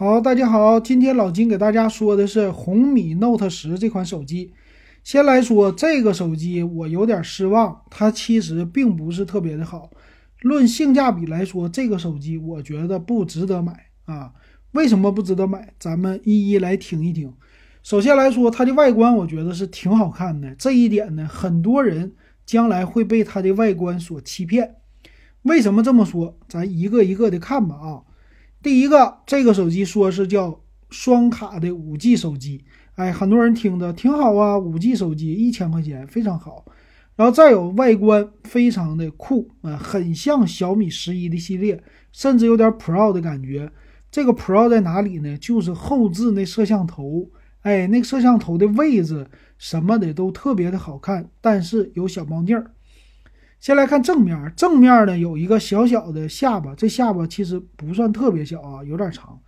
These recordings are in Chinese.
好，大家好，今天老金给大家说的是红米 Note 十这款手机。先来说这个手机，我有点失望，它其实并不是特别的好。论性价比来说，这个手机我觉得不值得买啊。为什么不值得买？咱们一一来听一听。首先来说，它的外观我觉得是挺好看的，这一点呢，很多人将来会被它的外观所欺骗。为什么这么说？咱一个一个的看吧啊。第一个，这个手机说是叫双卡的五 G 手机，哎，很多人听的挺好啊，五 G 手机一千块钱非常好。然后再有外观非常的酷啊，很像小米十一的系列，甚至有点 Pro 的感觉。这个 Pro 在哪里呢？就是后置那摄像头，哎，那个摄像头的位置什么的都特别的好看，但是有小猫腻儿。先来看正面，正面呢有一个小小的下巴，这下巴其实不算特别小啊，有点长。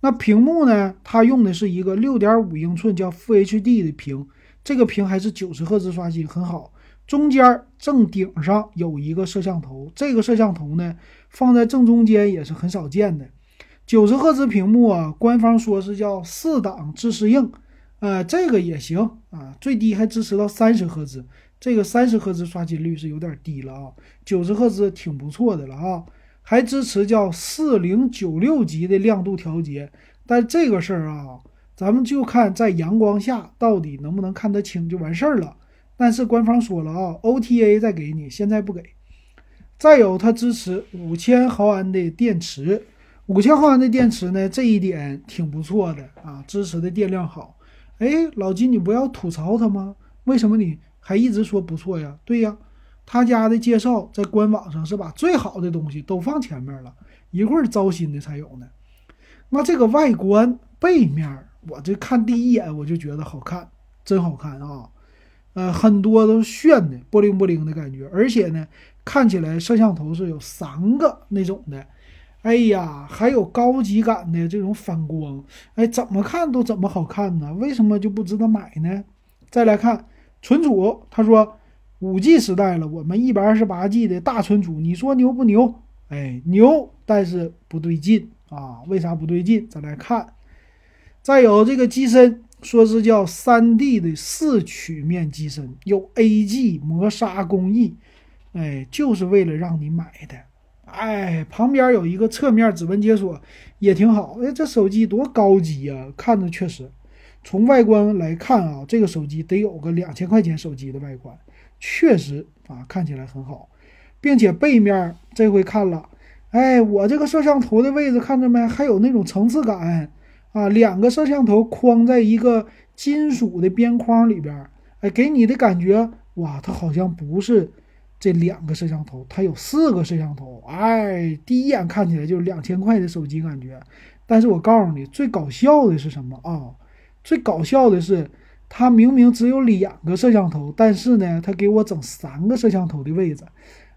那屏幕呢，它用的是一个六点五英寸叫负 HD 的屏，这个屏还是九十赫兹刷新，很好。中间正顶上有一个摄像头，这个摄像头呢放在正中间也是很少见的。九十赫兹屏幕啊，官方说是叫四档自适应，呃，这个也行啊，最低还支持到三十赫兹。这个三十赫兹刷新率是有点低了啊，九十赫兹挺不错的了啊，还支持叫四零九六级的亮度调节，但这个事儿啊，咱们就看在阳光下到底能不能看得清就完事儿了。但是官方说了啊，OTA 再给你，现在不给。再有，它支持五千毫安的电池，五千毫安的电池呢，这一点挺不错的啊，支持的电量好。哎，老金，你不要吐槽它吗？为什么你？还一直说不错呀，对呀，他家的介绍在官网上是把最好的东西都放前面了，一会儿糟心的才有呢。那这个外观背面，我这看第一眼我就觉得好看，真好看啊！呃，很多都炫的，波灵波灵的感觉，而且呢，看起来摄像头是有三个那种的，哎呀，还有高级感的这种反光，哎，怎么看都怎么好看呢？为什么就不值得买呢？再来看。存储，他说，五 G 时代了，我们一百二十八 G 的大存储，你说牛不牛？哎，牛，但是不对劲啊！为啥不对劲？咱来看，再有这个机身，说是叫三 D 的四曲面机身，有 AG 磨砂工艺，哎，就是为了让你买的。哎，旁边有一个侧面指纹解锁，也挺好。哎，这手机多高级呀，看着确实。从外观来看啊，这个手机得有个两千块钱手机的外观，确实啊，看起来很好，并且背面这回看了，哎，我这个摄像头的位置看着没？还有那种层次感啊，两个摄像头框在一个金属的边框里边，哎，给你的感觉哇，它好像不是这两个摄像头，它有四个摄像头，哎，第一眼看起来就是两千块的手机感觉。但是我告诉你，最搞笑的是什么啊？最搞笑的是，它明明只有两个摄像头，但是呢，它给我整三个摄像头的位置，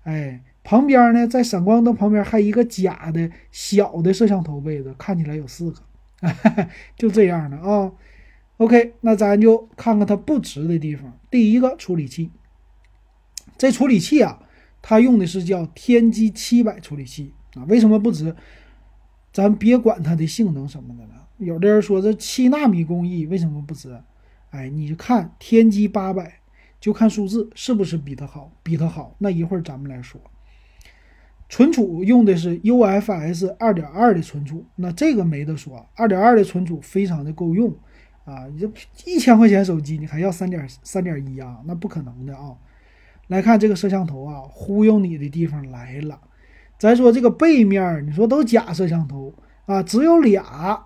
哎，旁边呢，在闪光灯旁边还一个假的小的摄像头位置，看起来有四个，就这样的啊。OK，那咱就看看它不值的地方。第一个处理器，这处理器啊，它用的是叫天玑七百处理器啊，为什么不值？咱别管它的性能什么的了。有的人说这七纳米工艺为什么不值？哎，你就看天玑八百，就看数字是不是比它好？比它好，那一会儿咱们来说。存储用的是 UFS 二点二的存储，那这个没得说，二点二的存储非常的够用啊！你这一千块钱手机，你还要三点三点一啊？那不可能的啊！来看这个摄像头啊，忽悠你的地方来了。咱说这个背面，你说都假摄像头啊，只有俩。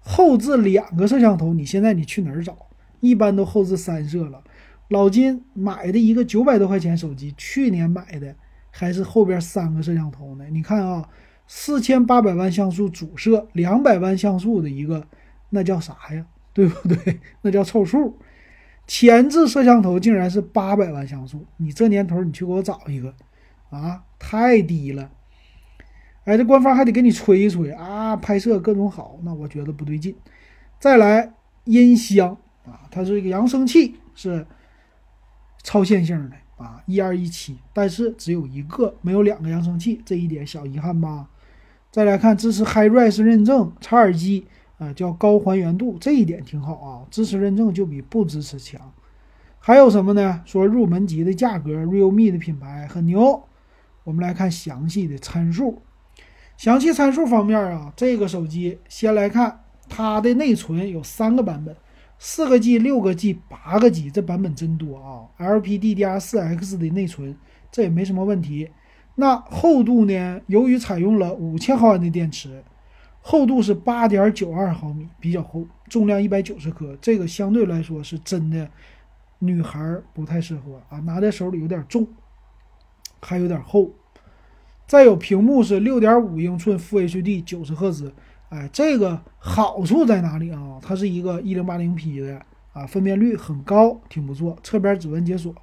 后置两个摄像头，你现在你去哪儿找？一般都后置三摄了。老金买的一个九百多块钱手机，去年买的还是后边三个摄像头呢。你看啊，四千八百万像素主摄，两百万像素的一个，那叫啥呀？对不对？那叫凑数。前置摄像头竟然是八百万像素，你这年头你去给我找一个啊，太低了。哎，这官方还得给你吹一吹啊，拍摄各种好，那我觉得不对劲。再来音箱啊，它是一个扬声器，是超线性的啊，一二一七，但是只有一个，没有两个扬声器，这一点小遗憾吧。再来看支持 HiRes 认证，插耳机啊叫高还原度，这一点挺好啊，支持认证就比不支持强。还有什么呢？说入门级的价格，Realme 的品牌很牛。我们来看详细的参数。详细参数方面啊，这个手机先来看它的内存有三个版本，四个 G、六个 G、八个 G，这版本真多啊！LPDDR4X 的内存，这也没什么问题。那厚度呢？由于采用了五千毫安的电池，厚度是八点九二毫米，比较厚，重量一百九十克，这个相对来说是真的。女孩不太适合啊，拿在手里有点重，还有点厚。再有屏幕是六点五英寸 Full HD 九十赫兹，哎，这个好处在哪里啊？它是一个一零八零 P 的啊，分辨率很高，挺不错。侧边指纹解锁。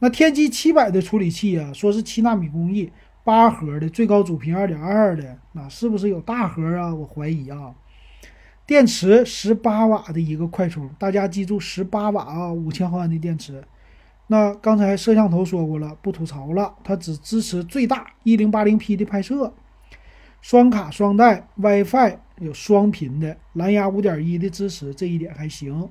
那天玑七百的处理器啊，说是七纳米工艺，八核的，最高主频二点二的，那是不是有大核啊？我怀疑啊。电池十八瓦的一个快充，大家记住十八瓦啊，五千毫安的电池。那刚才摄像头说过了，不吐槽了，它只支持最大一零八零 P 的拍摄，双卡双待，WiFi 有双频的，蓝牙五点一的支持，这一点还行。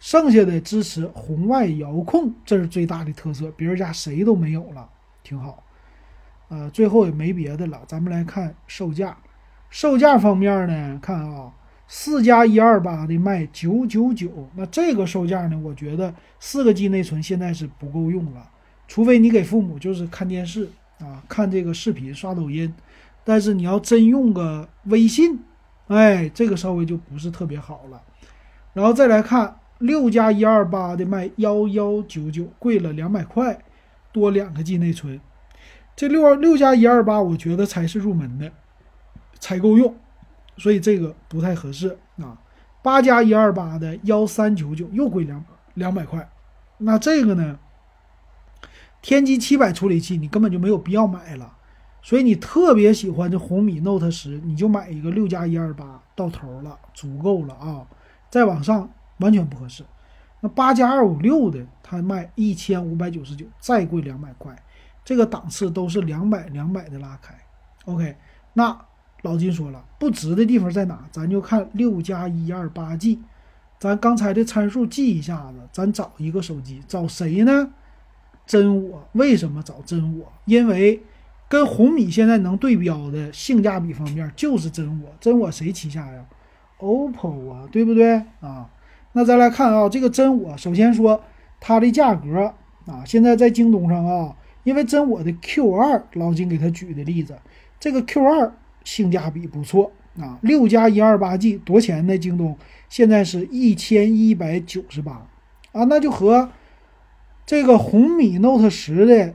剩下的支持红外遥控，这是最大的特色，别人家谁都没有了，挺好。呃，最后也没别的了，咱们来看售价。售价方面呢，看啊。四加一二八的卖九九九，那这个售价呢？我觉得四个 G 内存现在是不够用了，除非你给父母就是看电视啊，看这个视频、刷抖音。但是你要真用个微信，哎，这个稍微就不是特别好了。然后再来看六加一二八的卖幺幺九九，贵了两百块，多两个 G 内存。这六二六加一二八，我觉得才是入门的，才够用。所以这个不太合适啊，八加一二八的幺三九九又贵两两百块，那这个呢？天玑七百处理器你根本就没有必要买了，所以你特别喜欢这红米 Note 十，你就买一个六加一二八到头了，足够了啊！再往上完全不合适。那八加二五六的它卖一千五百九十九，再贵两百块，这个档次都是两百两百的拉开。OK，那。老金说了，不值的地方在哪？咱就看六加一二八 G，咱刚才的参数记一下子。咱找一个手机，找谁呢？真我。为什么找真我？因为跟红米现在能对标的性价比方面就是真我。真我谁旗下呀？OPPO 啊，对不对啊？那咱来看啊，这个真我，首先说它的价格啊，现在在京东上啊，因为真我的 Q 二，老金给他举的例子，这个 Q 二。性价比不错啊，六加一二八 G 多钱呢？京东现在是一千一百九十八啊，那就和这个红米 Note 十的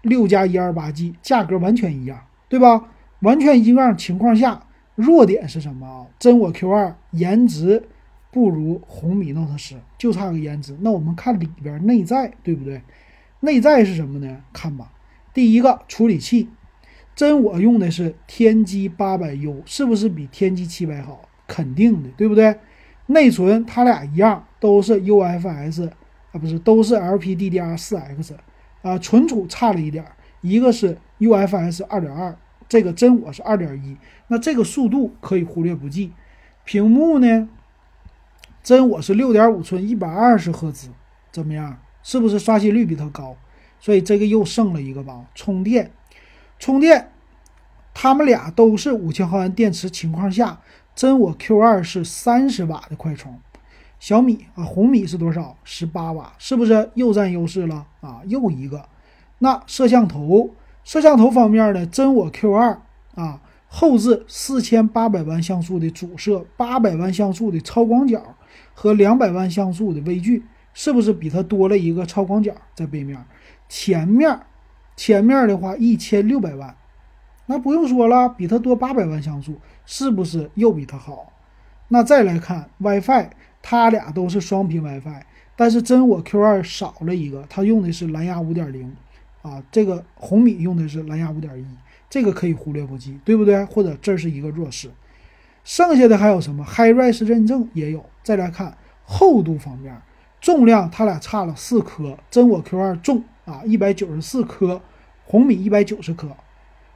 六加一二八 G 价格完全一样，对吧？完全一样情况下，弱点是什么啊？真我 Q 二颜值不如红米 Note 十，就差个颜值。那我们看里边内在，对不对？内在是什么呢？看吧，第一个处理器。真我用的是天玑八百 U，是不是比天玑七百好？肯定的，对不对？内存它俩一样，都是 UFS 啊，不是，都是 LPDDR4X 啊。存储差了一点，一个是 UFS 二点二，这个真我是二点一，那这个速度可以忽略不计。屏幕呢？真我是六点五寸，一百二十赫兹，怎么样？是不是刷新率比它高？所以这个又剩了一个吧？充电。充电，它们俩都是五千毫安电池情况下，真我 Q 二是三十瓦的快充，小米啊红米是多少？十八瓦，是不是又占优势了啊？又一个。那摄像头，摄像头方面呢？真我 Q 二啊，后置四千八百万像素的主摄，八百万像素的超广角和两百万像素的微距，是不是比它多了一个超广角在背面？前面。前面的话一千六百万，那不用说了，比它多八百万像素，是不是又比它好？那再来看 WiFi，它俩都是双频 WiFi，但是真我 Q 二少了一个，它用的是蓝牙五点零啊，这个红米用的是蓝牙五点一，这个可以忽略不计，对不对？或者这是一个弱势。剩下的还有什么？HiRes 认证也有。再来看厚度方面，重量它俩差了四克，真我 Q 二重。啊，一百九十四颗，红米一百九十颗，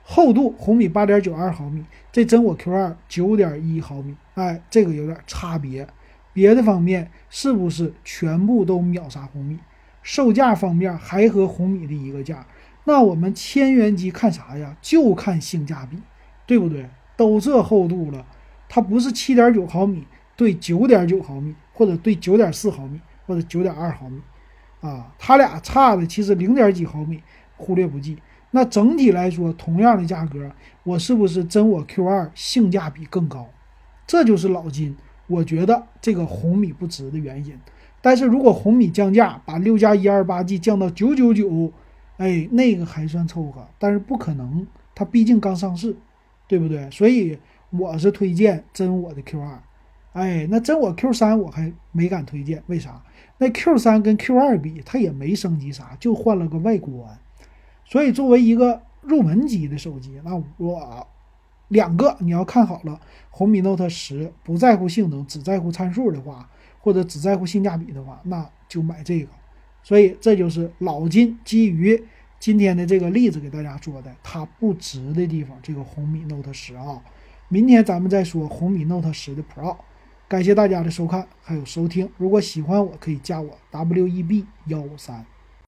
厚度红米八点九二毫米，这真我 Q 二九点一毫米，哎，这个有点差别。别的方面是不是全部都秒杀红米？售价方面还和红米的一个价，那我们千元机看啥呀？就看性价比，对不对？都这厚度了，它不是七点九毫米对九点九毫米，或者对九点四毫米，或者九点二毫米，啊，它俩差的其实零点几毫米，忽略不计。那整体来说，同样的价格，我是不是真我 Q 二性价比更高？这就是老金，我觉得这个红米不值的原因。但是如果红米降价，把六加一二八 G 降到九九九，哎，那个还算凑合。但是不可能，它毕竟刚上市，对不对？所以我是推荐真我的 Q 二。哎，那真我 Q 三我还没敢推荐，为啥？那 Q 三跟 Q 二比，它也没升级啥，就换了个外观。所以，作为一个入门级的手机，那我两个你要看好了，红米 Note 十不在乎性能，只在乎参数的话，或者只在乎性价比的话，那就买这个。所以，这就是老金基于今天的这个例子给大家说的，它不值的地方。这个红米 Note 十啊，明天咱们再说红米 Note 十的 Pro。感谢大家的收看还有收听，如果喜欢我可以加我 W E B 幺五三。